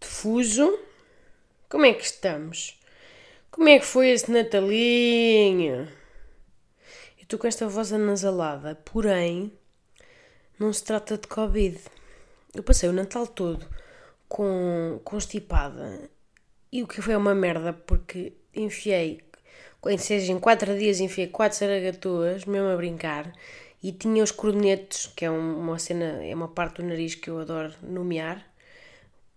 de Fuso. Como é que estamos? Como é que foi esse Natalinho? Eu estou com esta voz anasalada, porém, não se trata de Covid. Eu passei o Natal todo com constipada e o que foi uma merda porque enfiei, ou seja, em 4 dias enfiei 4 saragatuas, mesmo a brincar, e tinha os cornetos, que é uma cena, é uma parte do nariz que eu adoro nomear,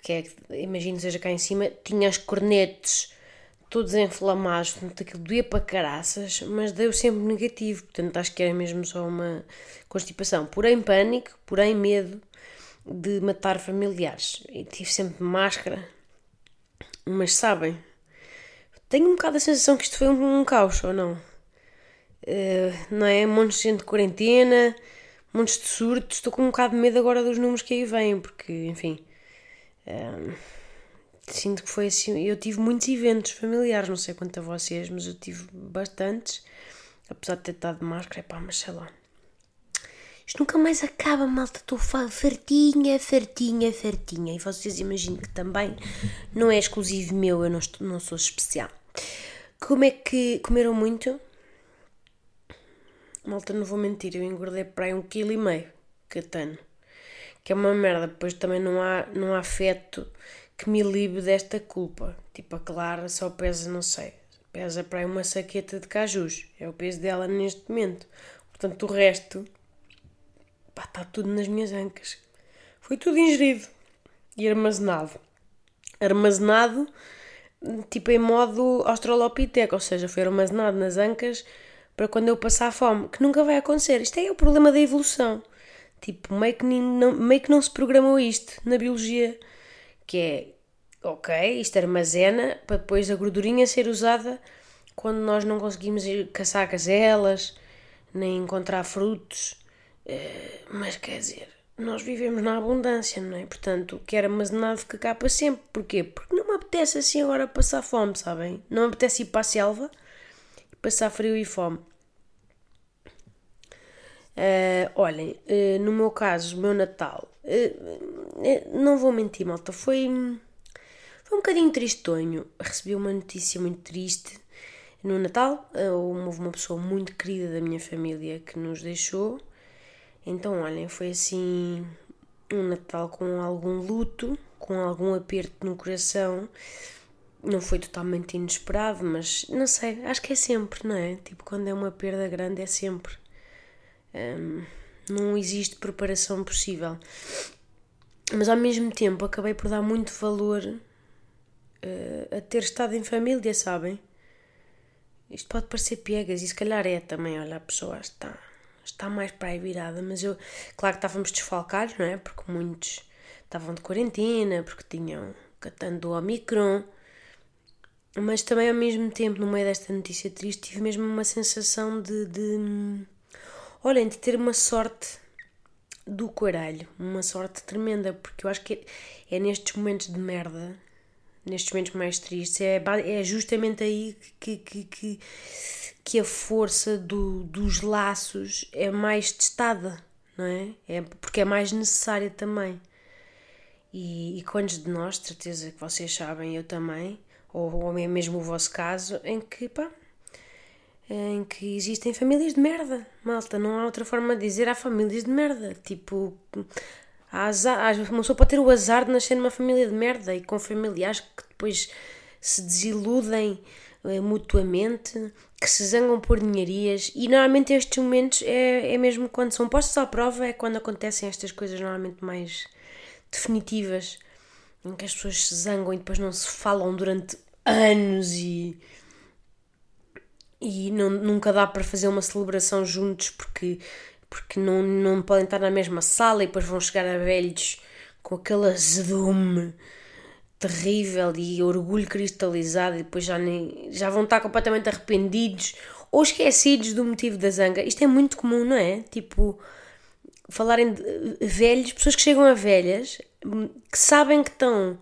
que é, imagino seja cá em cima, tinha os cornetes todos inflamados, portanto aquilo doía para caraças, mas deu sempre negativo, portanto acho que era mesmo só uma constipação. Porém pânico, porém medo de matar familiares. E tive sempre máscara, mas sabem, tenho um bocado a sensação que isto foi um, um caos, ou não? Uh, não é? Montes de gente de quarentena, montes de surtos. Estou com um bocado de medo agora dos números que aí vêm, porque, enfim. Uh, sinto que foi assim. Eu tive muitos eventos familiares, não sei quanto a vocês, mas eu tive bastantes. Apesar de ter estado de máscara, pá, mas sei lá. Isto nunca mais acaba, malta. Estou fartinha, fartinha, fartinha. E vocês imaginem que também não é exclusivo meu, eu não, estou, não sou especial. Como é que comeram muito? Malta, não vou mentir, eu engordei para aí um quilo e meio, catano. Que é uma merda, depois também não há, não há afeto que me livre desta culpa. Tipo, a Clara só pesa, não sei, pesa para aí uma saqueta de cajus. É o peso dela neste momento. Portanto, o resto, pá, está tudo nas minhas ancas. Foi tudo ingerido e armazenado. Armazenado, tipo em modo australopiteco, ou seja, foi armazenado nas ancas para quando eu passar fome, que nunca vai acontecer. Isto é o problema da evolução. Tipo, meio que não, meio que não se programou isto na biologia, que é, ok, isto armazena para depois a gordurinha ser usada quando nós não conseguimos ir caçar caselas, nem encontrar frutos. Uh, mas quer dizer, nós vivemos na abundância, não é? Portanto, o que era armazenado fica cá para sempre. Porquê? Porque não me apetece assim agora passar fome, sabem? Não me apetece ir para a selva passar frio e fome. Uh, olhem, uh, no meu caso, o meu Natal, uh, não vou mentir, malta, foi, foi um bocadinho tristonho. Recebi uma notícia muito triste no Natal. houve uma pessoa muito querida da minha família que nos deixou. Então, olhem, foi assim um Natal com algum luto, com algum aperto no coração. Não foi totalmente inesperado, mas não sei, acho que é sempre, não é? Tipo, quando é uma perda grande, é sempre. Um, não existe preparação possível. Mas ao mesmo tempo acabei por dar muito valor uh, a ter estado em família, sabem? Isto pode parecer piegas e se calhar é também, olha, a pessoa está, está mais para aí virada, mas eu, claro que estávamos desfalcados, não é? Porque muitos estavam de quarentena, porque tinham catando o Omicron, mas também ao mesmo tempo, no meio desta notícia triste, tive mesmo uma sensação de, de olhem, de ter uma sorte do caralho, uma sorte tremenda, porque eu acho que é, nestes momentos de merda, nestes momentos mais tristes, é, é justamente aí que, que, que, que a força do, dos laços é mais testada, não é? é? Porque é mais necessária também. E, e quantos de nós, certeza que vocês sabem, eu também, ou, ou mesmo o vosso caso, em que, pá, em que existem famílias de merda, malta. Não há outra forma de dizer. Há famílias de merda. Tipo, há azar, uma pessoa pode ter o azar de nascer numa família de merda e com familiares que depois se desiludem uh, mutuamente, que se zangam por dinheirias. E normalmente estes momentos é, é mesmo quando são postos à prova, é quando acontecem estas coisas normalmente mais definitivas, em que as pessoas se zangam e depois não se falam durante anos e e não, nunca dá para fazer uma celebração juntos porque, porque não, não podem estar na mesma sala e depois vão chegar a velhos com aquele azedume terrível e orgulho cristalizado e depois já, nem, já vão estar completamente arrependidos ou esquecidos do motivo da zanga. Isto é muito comum, não é? Tipo, falarem de velhos, pessoas que chegam a velhas, que sabem que estão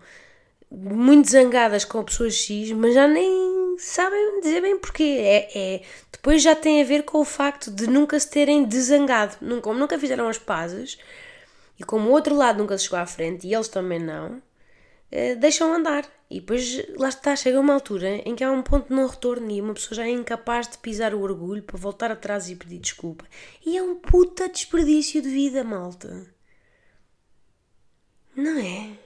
muito zangadas com a pessoa X, mas já nem sabem dizer bem porquê. É, é, depois já tem a ver com o facto de nunca se terem desangado. Nunca, nunca fizeram as pazes e como o outro lado nunca se chegou à frente e eles também não, eh, deixam andar. E depois lá está, chega uma altura em que há um ponto de não retorno e uma pessoa já é incapaz de pisar o orgulho para voltar atrás e pedir desculpa. E é um puta desperdício de vida, malta. Não é?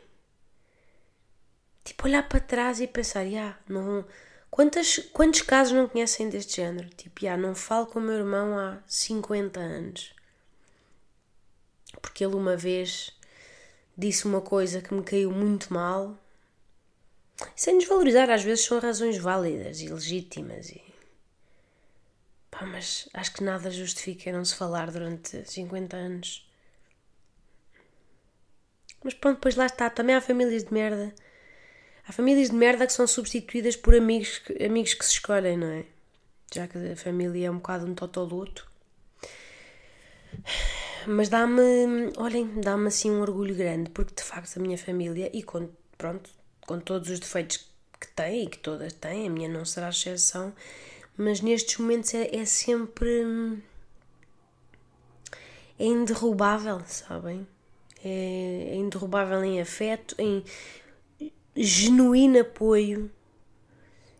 Tipo, olhar para trás e pensar, yeah, não. Quantas, quantos casos não conhecem deste género? Tipo, yeah, não falo com o meu irmão há 50 anos. Porque ele uma vez disse uma coisa que me caiu muito mal. Sem desvalorizar, às vezes são razões válidas e legítimas. E... Pá, mas acho que nada justifica não se falar durante 50 anos. Mas pronto, depois lá está. Também há famílias de merda. Há famílias de merda que são substituídas por amigos, amigos que se escolhem, não é? Já que a família é um bocado um totoluto. Mas dá-me, olhem, dá-me assim um orgulho grande, porque de facto a minha família, e com, pronto, com todos os defeitos que tem e que todas têm, a minha não será exceção, mas nestes momentos é, é sempre. é inderrubável, sabem? É, é inderrubável em afeto, em genuíno apoio.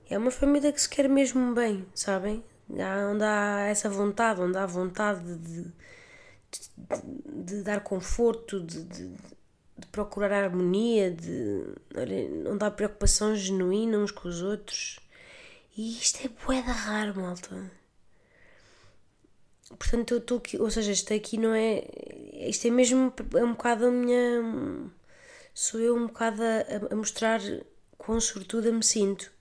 É uma família que se quer mesmo bem, sabem? Onde há essa vontade, onde há vontade de de, de dar conforto, de, de, de, procurar harmonia, de não dar preocupação genuína uns com os outros. E isto é boeda raro, malta. Portanto, eu estou aqui, ou seja, isto aqui não é. Isto é mesmo é um bocado a minha. Sou eu um bocado a, a mostrar quão sortuda me sinto.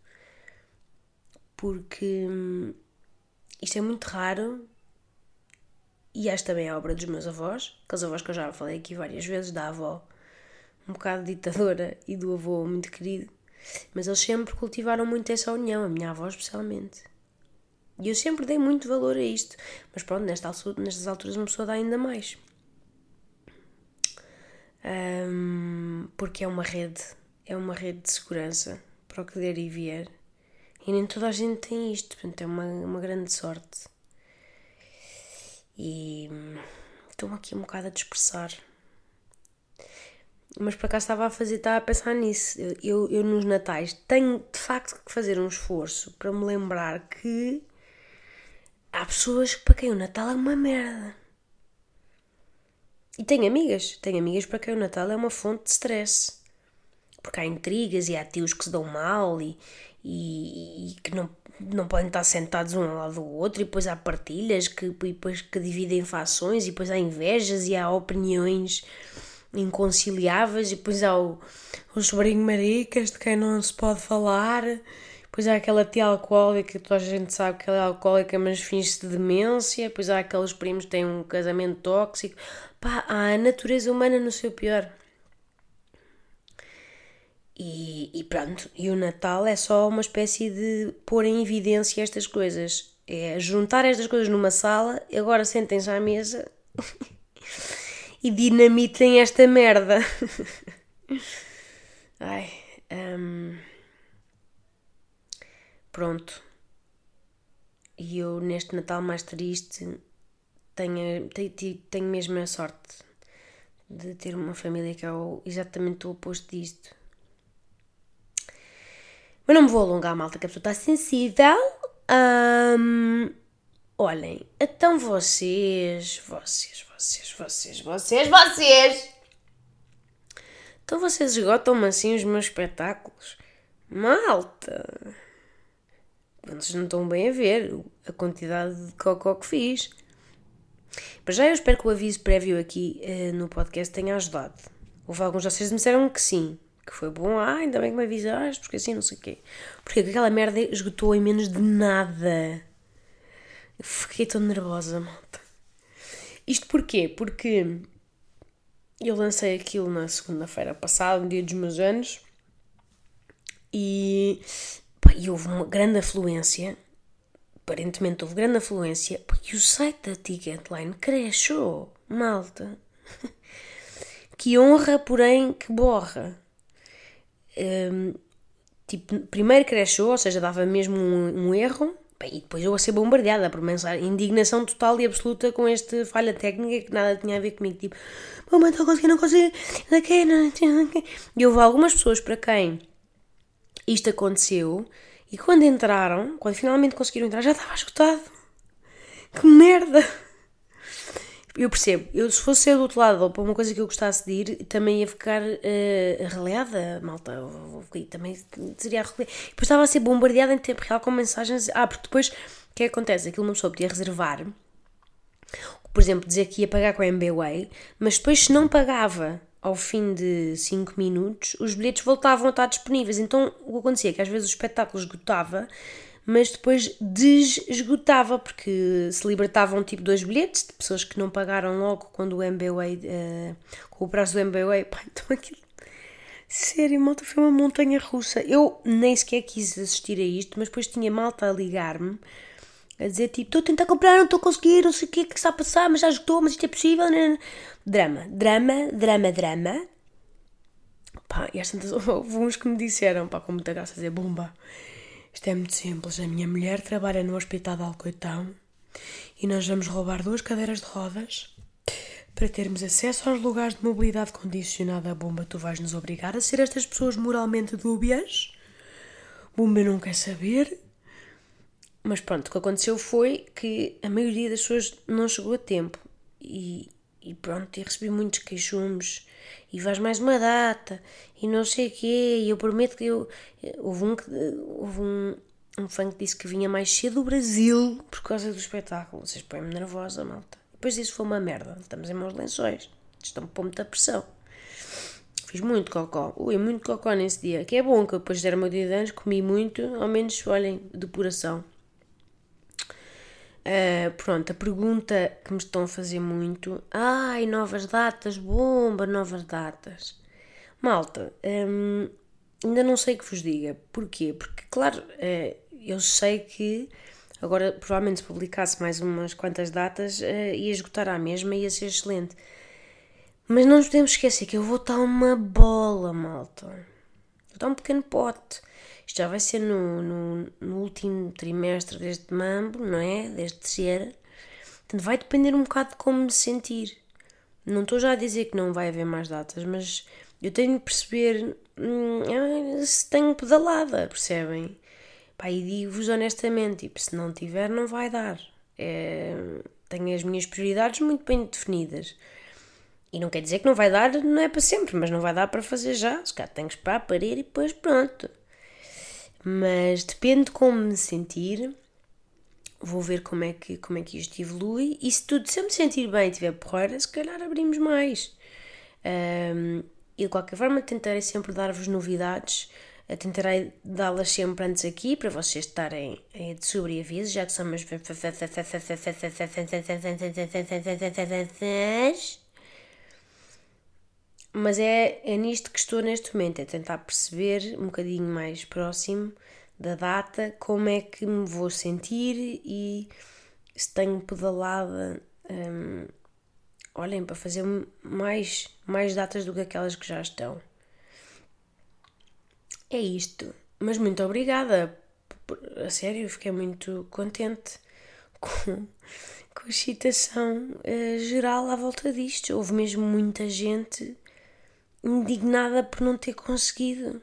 Porque hum, isto é muito raro e esta também é obra dos meus avós, aqueles avós que eu já falei aqui várias vezes, da avó um bocado ditadora e do avô muito querido. Mas eles sempre cultivaram muito essa união, a minha avó especialmente. E eu sempre dei muito valor a isto. Mas pronto, nesta, nestas alturas uma pessoa dá ainda mais. Um, porque é uma rede, é uma rede de segurança para o que der e vier. E nem toda a gente tem isto, portanto é uma, uma grande sorte. E estou-me aqui um bocado a dispersar. Mas por acaso estava a fazer, estava a pensar nisso. Eu, eu nos Natais tenho de facto que fazer um esforço para me lembrar que há pessoas para quem o Natal é uma merda. E tenho amigas, tenho amigas para quem o Natal é uma fonte de stress. Porque há intrigas e há tios que se dão mal e, e, e que não não podem estar sentados um ao lado do outro. E depois há partilhas que, depois que dividem fações. E depois há invejas e há opiniões inconciliáveis. E depois há o, o sobrinho maricas de quem não se pode falar depois há aquela tia alcoólica toda a gente sabe que ela é alcoólica mas finge-se de demência depois há aqueles primos que têm um casamento tóxico pá, há a natureza humana no seu pior e, e pronto, e o Natal é só uma espécie de pôr em evidência estas coisas. É juntar estas coisas numa sala, agora sentem-se à mesa e dinamitem esta merda. Ai, um, pronto. E eu neste Natal mais triste tenho, tenho, tenho mesmo a sorte de ter uma família que é exatamente o oposto disto. Mas não me vou alongar, malta, que a pessoa está sensível. Um, olhem, então vocês, vocês, vocês, vocês, vocês, vocês. Então vocês esgotam-me assim os meus espetáculos. Malta. Vocês não estão bem a ver a quantidade de cocó que fiz. Para já eu espero que o aviso prévio aqui uh, no podcast tenha ajudado. Houve alguns de vocês que me disseram que sim que foi bom, ah, ainda bem que me avisaste, porque assim não sei o quê. Porque aquela merda esgotou em menos de nada. Eu fiquei tão nervosa, malta. Isto porquê? Porque eu lancei aquilo na segunda-feira passada, no dia dos meus anos, E, e houve uma grande afluência, aparentemente houve grande afluência, porque o site da Ticketline cresceu, malta. que honra, porém, que borra. Um, tipo, primeiro crashou, ou seja, dava mesmo um, um erro, e depois eu a ser bombardeada por mensagem, indignação total e absoluta com esta falha técnica que nada tinha a ver comigo. Tipo, mas não consegui, não consegui, não quero, não. E houve algumas pessoas para quem isto aconteceu e quando entraram, quando finalmente conseguiram entrar, já estava esgotado. Que merda! Eu percebo, eu se fosse ser do outro lado ou para uma coisa que eu gostasse de ir, também ia ficar uh, arreliada, malta. Também seria arreliada. Depois estava a ser bombardeada em tempo real com mensagens. Ah, porque depois o que, é que acontece? Aquilo uma pessoa podia reservar, por exemplo, dizer que ia pagar com a MBWay, mas depois se não pagava ao fim de 5 minutos, os bilhetes voltavam a estar disponíveis. Então o que acontecia é que às vezes o espetáculo esgotava mas depois desesgotava, porque se libertavam tipo dois bilhetes de pessoas que não pagaram logo quando o MBWay, uh, com o prazo do MBWay, pá, então aquilo. Sério, malta, foi uma montanha russa. Eu nem sequer quis assistir a isto, mas depois tinha malta a ligar-me a dizer tipo: Estou a tentar comprar, não estou a conseguir, não sei o que é que está a passar, mas já esgotou, mas isto é possível. Né? Drama, drama, drama, drama. Pá, e às tantas houve uns que me disseram, pá, com muita graça, dizer: Bomba, isto é muito simples. A minha mulher trabalha no Hospital de Alcoitão e nós vamos roubar duas cadeiras de rodas para termos acesso aos lugares de mobilidade condicionada bomba. Tu vais nos obrigar a ser estas pessoas moralmente dúbias. Bomba não quer saber. Mas pronto, o que aconteceu foi que a maioria das pessoas não chegou a tempo. E, e pronto, e recebi muitos queixumes e vais mais uma data e não sei o quê, e eu prometo que eu. Houve um, houve um, um fã que disse que vinha mais cedo do Brasil por causa do espetáculo. Vocês põem-me nervosa, malta. Depois disso foi uma merda. Estamos em maus lençóis. Estão-me pôr muita pressão. Fiz muito cocó. Ui, muito cocó nesse dia. Que é bom que depois de era o meu dia de anos, comi muito, ao menos, olhem, depuração. Uh, pronto, a pergunta que me estão a fazer muito. Ai, novas datas, bomba, novas datas. Malta, um, ainda não sei que vos diga. Porquê? Porque, claro, uh, eu sei que agora, provavelmente, se publicasse mais umas quantas datas, uh, ia esgotar a mesma e ia ser excelente. Mas não nos podemos esquecer que eu vou estar uma bola, malta. Vou estar um pequeno pote. Isto já vai ser no, no, no último trimestre deste mambo, não é? Deste terceiro. Portanto, vai depender um bocado de como me sentir. Não estou já a dizer que não vai haver mais datas, mas eu tenho de perceber hum, se tenho pedalada, percebem? Pá, e digo-vos honestamente, tipo, se não tiver, não vai dar. É, tenho as minhas prioridades muito bem definidas. E não quer dizer que não vai dar, não é para sempre, mas não vai dar para fazer já. Se calhar tenho que esperar, parir e depois pronto. Mas depende de como me sentir. Vou ver como é que, como é que isto evolui. E se tudo, se eu me sentir bem e tiver porreira, se calhar abrimos mais. Um, e de qualquer forma, tentarei sempre dar-vos novidades. Tentarei dá-las sempre antes aqui para vocês estarem de sobreaviso, já que são meus. Mas é, é nisto que estou neste momento, é tentar perceber um bocadinho mais próximo da data como é que me vou sentir e se tenho pedalada. Hum, olhem, para fazer mais, mais datas do que aquelas que já estão. É isto. Mas muito obrigada. A sério, fiquei muito contente com, com a excitação uh, geral à volta disto. Houve mesmo muita gente indignada por não ter conseguido.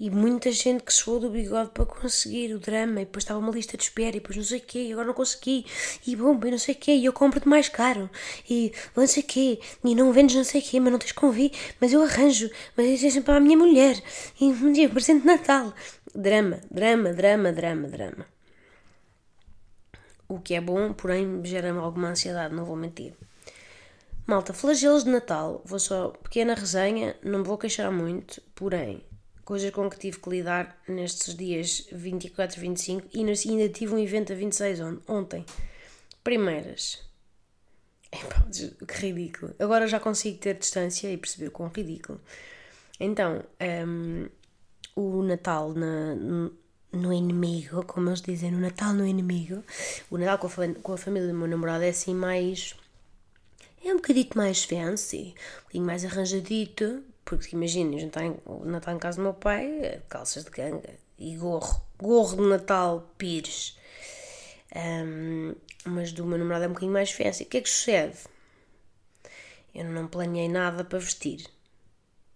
E muita gente que suou do bigode para conseguir o drama, e depois estava uma lista de espera, e depois não sei o quê, e agora não consegui, e bom, e não sei o quê, e eu compro-te mais caro, e não sei o quê, e não vendes não sei o quê, mas não tens convite, mas eu arranjo, mas isso é sempre para a minha mulher, e um dia, presente de Natal. Drama, drama, drama, drama, drama. O que é bom, porém, gera-me alguma ansiedade, não vou mentir. Malta, flagelos de Natal. Vou só. Pequena resenha, não me vou queixar muito, porém, coisas com que tive que lidar nestes dias 24 e 25 e ainda tive um evento a 26 ontem. Primeiras. Epá, que ridículo. Agora já consigo ter distância e perceber quão ridículo. Então, um, o Natal na, no inimigo, como eles dizem, no Natal no inimigo. O Natal com a, com a família do meu namorado é assim mais. É um bocadito mais fancy, um bocadinho mais arranjadito, porque imaginem, o Natal em casa do meu pai, calças de ganga e gorro, gorro de Natal Pires. Um, mas do meu namorado é um bocadinho mais fancy. O que é que sucede? Eu não planeei nada para vestir.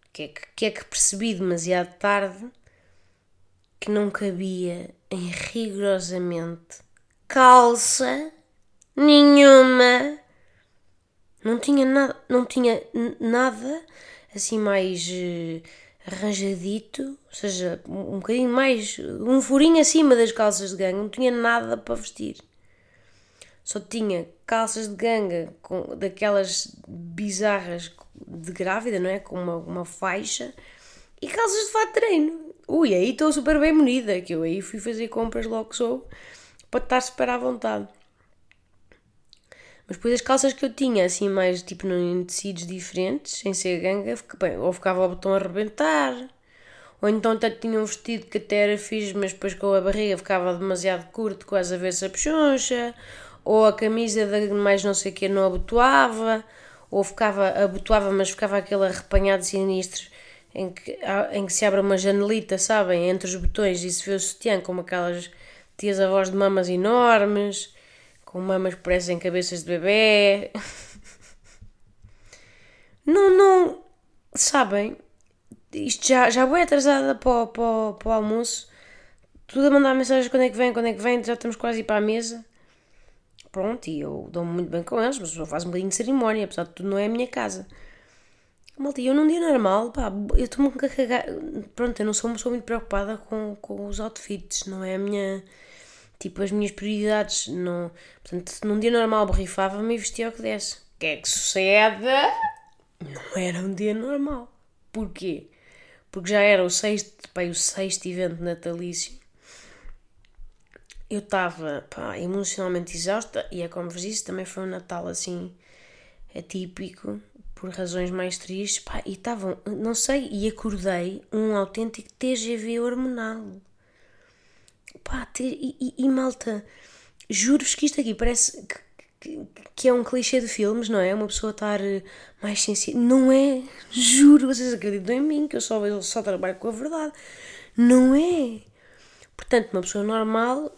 O que é que, que, é que percebi demasiado tarde? Que não cabia em rigorosamente calça nenhuma. Não tinha nada, não tinha nada assim mais uh, arranjadito, ou seja, um, bocadinho mais, um furinho acima das calças de gangue, não tinha nada para vestir só tinha calças de ganga com, daquelas bizarras de grávida, não é? Com uma, uma faixa e calças de fato de treino. Ui, aí estou super bem munida, que eu aí fui fazer compras logo sou para estar super à vontade. Mas depois as calças que eu tinha, assim, mais tipo em tecidos diferentes, sem ser ganga, bem, ou ficava o botão a arrebentar, ou então até tinha um vestido que até era fixe, mas depois com a barriga ficava demasiado curto, quase a ver-se a pechoncha, ou a camisa de mais não sei o que não abotoava, ou ficava, abotoava, mas ficava aquele arrepanhado sinistro em que, em que se abre uma janelita, sabem, entre os botões e se vê o sutiã como aquelas tias avós de mamas enormes, com mamas que parecem cabeças de bebê. Não, não, sabem, isto já, já vou atrasada para, para, para o almoço, tudo a mandar mensagens quando é que vem, quando é que vem, já estamos quase a ir para a mesa. Pronto, e eu dou-me muito bem com eles, mas eu faço um bocadinho de cerimónia, apesar de tudo não é a minha casa. Malta, eu num dia normal, pá, eu estou-me a cagar. Pronto, eu não sou uma muito preocupada com, com os outfits, não é a minha. Tipo, as minhas prioridades. Não, portanto, num dia normal borrifava-me e vestia o que desse. O que é que sucede? Não era um dia normal. Porquê? Porque já era o sexto, pá, o sexto evento natalício eu estava emocionalmente exausta e é como vos disse, também foi um Natal assim atípico por razões mais tristes pá, e estavam, não sei, e acordei um autêntico TGV hormonal pá, e, e, e, malta juro-vos que isto aqui parece que, que, que, é um clichê de filmes, não é? Uma pessoa estar mais sensível, não é? Juro, vocês acreditam em mim que eu só, eu só trabalho com a verdade, não é? Portanto, uma pessoa normal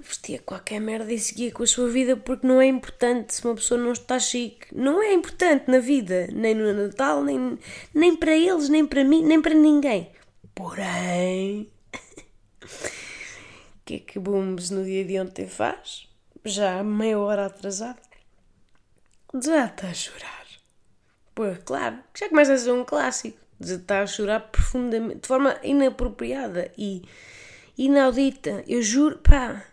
vestia qualquer merda e seguia com a sua vida porque não é importante se uma pessoa não está chique. Não é importante na vida, nem no Natal, nem, nem para eles, nem para mim, nem para ninguém. Porém, que é que Booms no dia de ontem faz? Já meia hora atrasado. Está a chorar. Pois, claro, já começa a ser um clássico. Está a chorar profundamente, de forma inapropriada e inaudita. Eu juro, pá,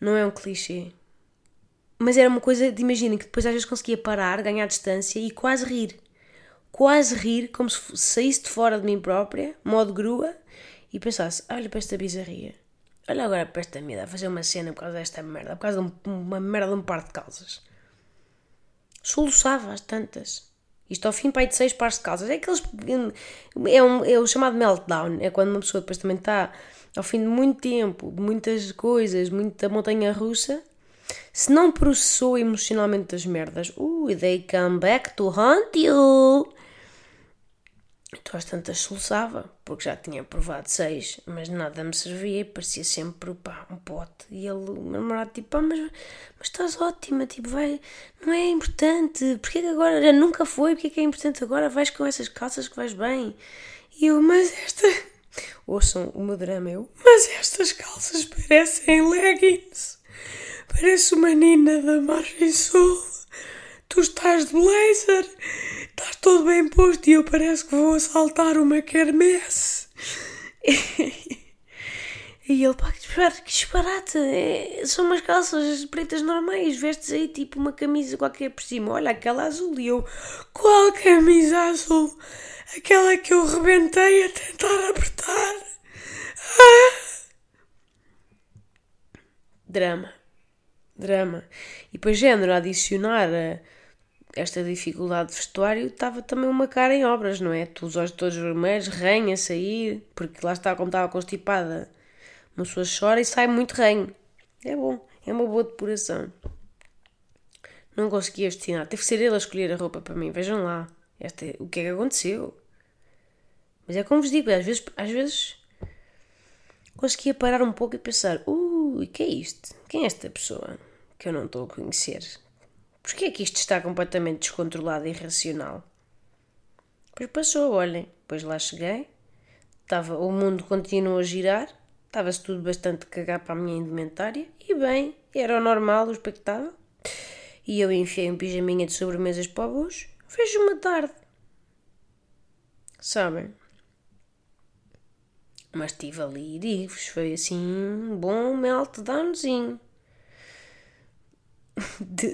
não é um clichê. Mas era uma coisa de imaginem que depois às vezes conseguia parar, ganhar distância e quase rir. Quase rir, como se saísse de fora de mim própria, modo grua, e pensasse: olha para esta bizarria, olha agora para esta merda, a fazer uma cena por causa desta merda, por causa de uma merda de um par de calças. Soluçava às tantas. Isto ao fim, pai, de seis pares de calças. É aqueles. É, um, é o chamado meltdown. É quando uma pessoa depois também está ao fim de muito tempo, de muitas coisas, muita montanha russa, se não processou emocionalmente as merdas, uh, they come back to haunt you. Então às tantas soluçava, porque já tinha provado seis, mas nada me servia e parecia sempre pá, um pote. E ele, o meu namorado, tipo, pá, mas, mas estás ótima, tipo, vai, não é importante, porque que agora, nunca foi, porque é que é importante agora, vais com essas calças que vais bem. E eu, mas esta Ouçam o meu drama, eu. Mas estas calças parecem leggings. Parece uma nina da margem sul. Tu estás de blazer, estás todo bem posto e eu parece que vou assaltar uma quermesse. E ele, pá, que disparate, é, são umas calças pretas normais, vestes aí tipo uma camisa qualquer por cima, olha aquela azul. E eu, qual camisa azul? Aquela que eu rebentei a tentar apertar. Ah! Drama. Drama. E depois, género, adicionar a, esta dificuldade de vestuário estava também uma cara em obras, não é? Os olhos todos vermelhos, ranho a sair, porque lá está, como estava constipada, uma pessoa chora e sai muito ranho. É bom, é uma boa depuração. Não conseguia vestir nada. Teve que ser ele a escolher a roupa para mim. Vejam lá. Esta, o que é que aconteceu? Mas é como vos digo, às vezes, às vezes conseguia parar um pouco e pensar: ui, que é isto? Quem é esta pessoa que eu não estou a conhecer? Porquê é que isto está completamente descontrolado e irracional? Depois passou, olhem, depois lá cheguei, estava, o mundo continuou a girar, estava-se tudo bastante cagar para a minha indumentária, e bem, era o normal, o expectável. E eu enfiei um pijaminha de sobremesas para o bucho, vejo uma tarde. Sabem? Mas estive ali e digo-vos, foi assim um bom meltdownzinho. De,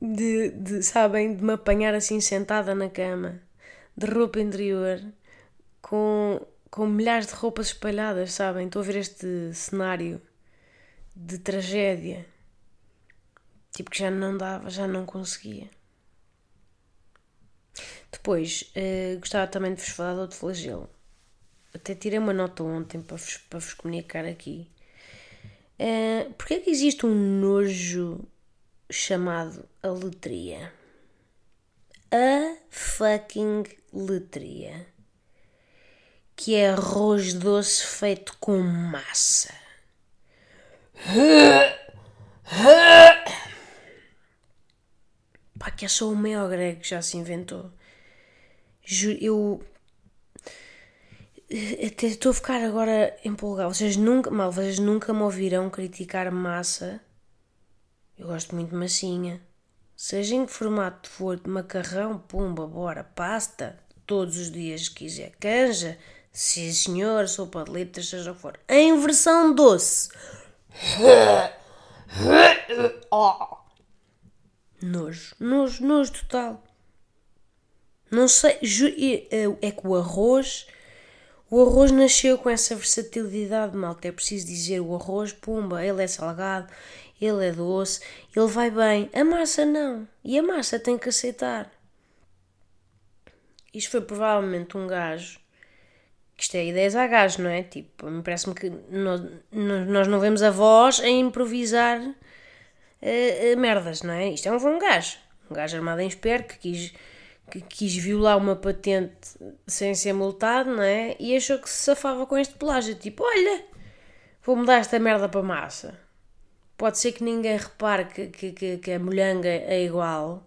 de, de, sabem, de me apanhar assim sentada na cama, de roupa interior, com, com milhares de roupas espalhadas, sabem? Estou a ver este cenário de tragédia. Tipo que já não dava, já não conseguia. Depois, uh, gostava também de vos falar de outro flagelo até tirei uma nota ontem para vos, para vos comunicar aqui. Uh, Porquê é que existe um nojo chamado a letria? A fucking letria. Que é arroz doce feito com massa. Pá, que é só o maior grego que já se inventou. Eu até estou a ficar agora empolgado. Vocês nunca, mal, vocês nunca me ouvirão criticar massa. Eu gosto muito de massinha. Seja em que formato for, de macarrão, pumba, bora, pasta, todos os dias quiser. Canja, sim senhor, sopa de letras, seja o que for. Em versão doce. Nojo, nojo, nojo total. Não sei, é, é que o arroz o arroz nasceu com essa versatilidade, malta. É preciso dizer o arroz, pumba, ele é salgado, ele é doce, ele vai bem. A massa não. E a massa tem que aceitar. Isto foi provavelmente um gajo. Isto é ideias a gajo, não é? Tipo, me parece-me que nós, nós não vemos a voz a improvisar uh, uh, merdas, não é? Isto é um, um gajo. Um gajo armado em esperto que quis que quis violar uma patente sem ser multado, não é? E achou que se safava com este plágio. Tipo, olha, vou mudar esta merda para massa. Pode ser que ninguém repare que, que, que, que a molhanga é igual,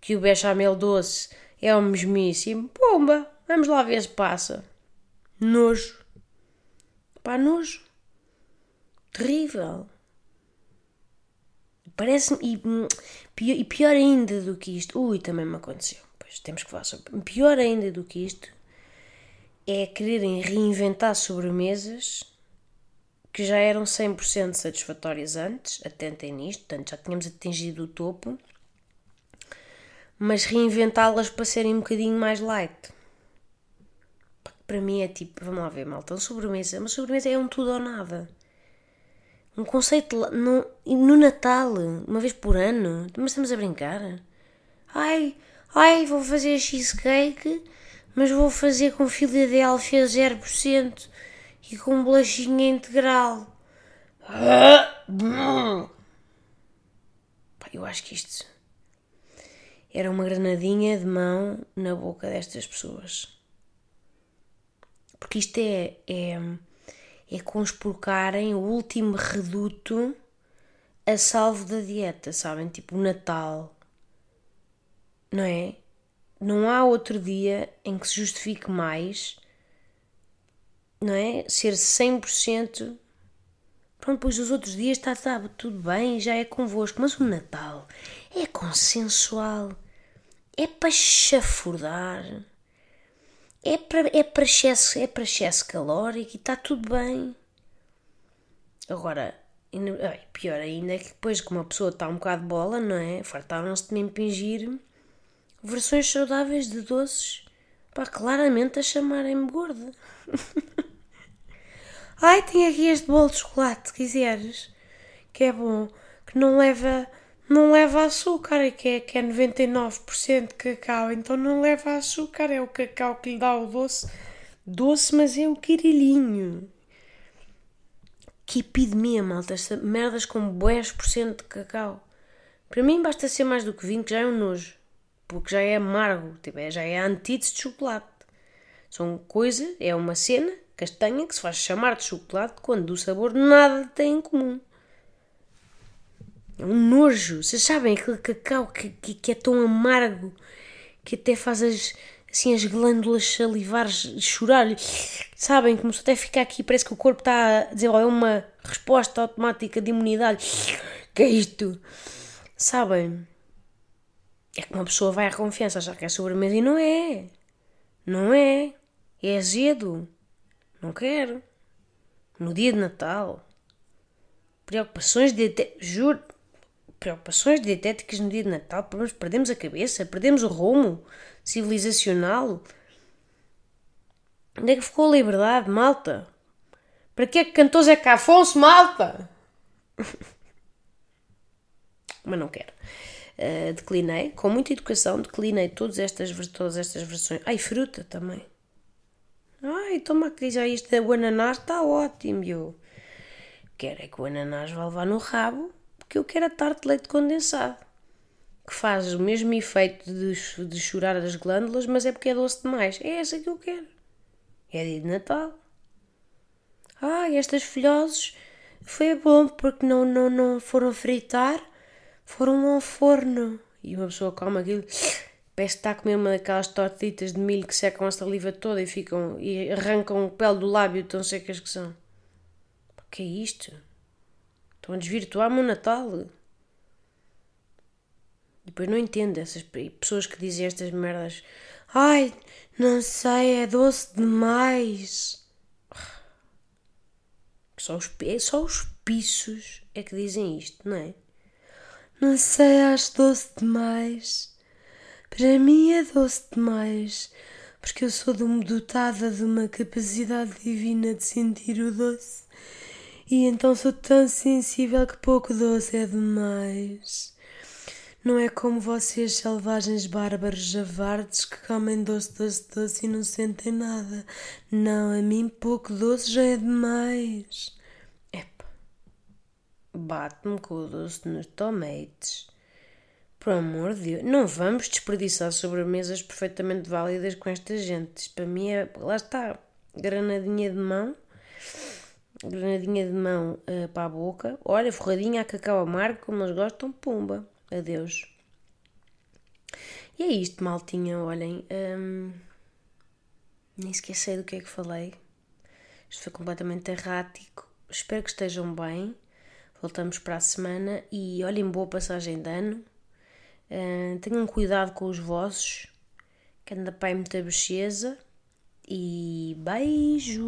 que o bechamel doce é o mesmíssimo. Pomba, vamos lá ver se passa. Nojo. Pá, nojo. Terrível. Parece-me. E, hum, e pior ainda do que isto. Ui, também me aconteceu temos que falar sobre. Pior ainda do que isto é quererem reinventar sobremesas que já eram 100% satisfatórias antes, atentem nisto, portanto já tínhamos atingido o topo, mas reinventá-las para serem um bocadinho mais light. Para mim é tipo, vamos lá ver, malta, uma sobremesa, uma sobremesa é um tudo ou nada. Um conceito no, no Natal, uma vez por ano, mas estamos a brincar. Ai, Ai, vou fazer cheesecake, mas vou fazer com Filadélfia 0% e com bolachinha integral. Eu acho que isto era uma granadinha de mão na boca destas pessoas. Porque isto é, é, é conspurcarem o último reduto a salvo da dieta, sabem? Tipo o Natal não é? Não há outro dia em que se justifique mais, não é? Ser 100%. Pronto, pois os outros dias está, está tudo bem, já é convosco, mas o Natal é consensual, é para chafurdar, é para, é para, excesso, é para excesso calórico e está tudo bem. Agora, pior ainda é que depois que uma pessoa está um bocado bola, não é? Fartaram-se de me impingir versões saudáveis de doces, para claramente a chamarem-me gorda. Ai, tem aqui este bolo de chocolate, se quiseres, que é bom, que não leva não leva açúcar, é que é, que é 99% de cacau, então não leva açúcar, é o cacau que lhe dá o doce. Doce, mas é o quirilhinho. Que epidemia, malta, merdas com 10% de cacau. Para mim basta ser mais do que 20, que já é um nojo. Porque já é amargo, tipo, é, já é a antítese de chocolate. São coisa, é uma cena castanha que se faz chamar de chocolate quando o sabor nada tem em comum. É um nojo. Vocês sabem aquele cacau que, que, que é tão amargo que até faz as, assim, as glândulas salivares chorar. Sabem? Se até ficar aqui, parece que o corpo está a desenvolver uma resposta automática de imunidade. Que é isto? Sabem? É que uma pessoa vai à confiança achar que é sobremesa e não é. Não é. É azedo. Não quero. No dia de Natal. Preocupações de. Juro preocupações dietéticas no dia de Natal, perdemos a cabeça, perdemos o rumo civilizacional. Onde é que ficou a liberdade, malta? Para que é que cantou Zé Afonso, malta? Mas não quero. Uh, declinei, com muita educação, declinei todas estas, todas estas versões. Ai, fruta também. Ai, toma que diz, isto da ananás está ótimo, eu. Quero é que o ananás vá levar no rabo porque eu quero a tarte de leite condensado, que faz o mesmo efeito de, de chorar as glândulas, mas é porque é doce demais. É essa que eu quero. É dia de Natal. Ah, estas filhoses foi bom porque não, não, não foram fritar, foram ao forno. E uma pessoa come aquilo, parece que está a comer uma daquelas tortitas de milho que secam a saliva toda e ficam e arrancam o pele do lábio tão secas que são. O que é isto? Estão a desvirtuar-me o Natal. Depois não entendo essas pessoas que dizem estas merdas. Ai, não sei, é doce demais. Só os, só os pisos é que dizem isto, não é? Não sei, acho doce demais. Para mim é doce demais, porque eu sou dotada de uma capacidade divina de sentir o doce e então sou tão sensível que pouco doce é demais. Não é como vocês, selvagens bárbaros javardes, que comem doce, doce, doce e não sentem nada. Não, a mim pouco doce já é demais. Bate-me com o doce nos tomates. Por amor de Deus, não vamos desperdiçar sobremesas perfeitamente válidas com esta gente. Para mim é. Lá está, granadinha de mão granadinha de mão uh, para a boca. Olha, forradinha a cacau amargo, como eles gostam, pumba. Adeus. E é isto, maltinha, olhem. Um, nem esqueci do que é que falei. Isto foi completamente errático. Espero que estejam bem. Voltamos para a semana e olhem, boa passagem de ano. Uh, tenham cuidado com os vossos, que anda aí muita bexeza. E beijo!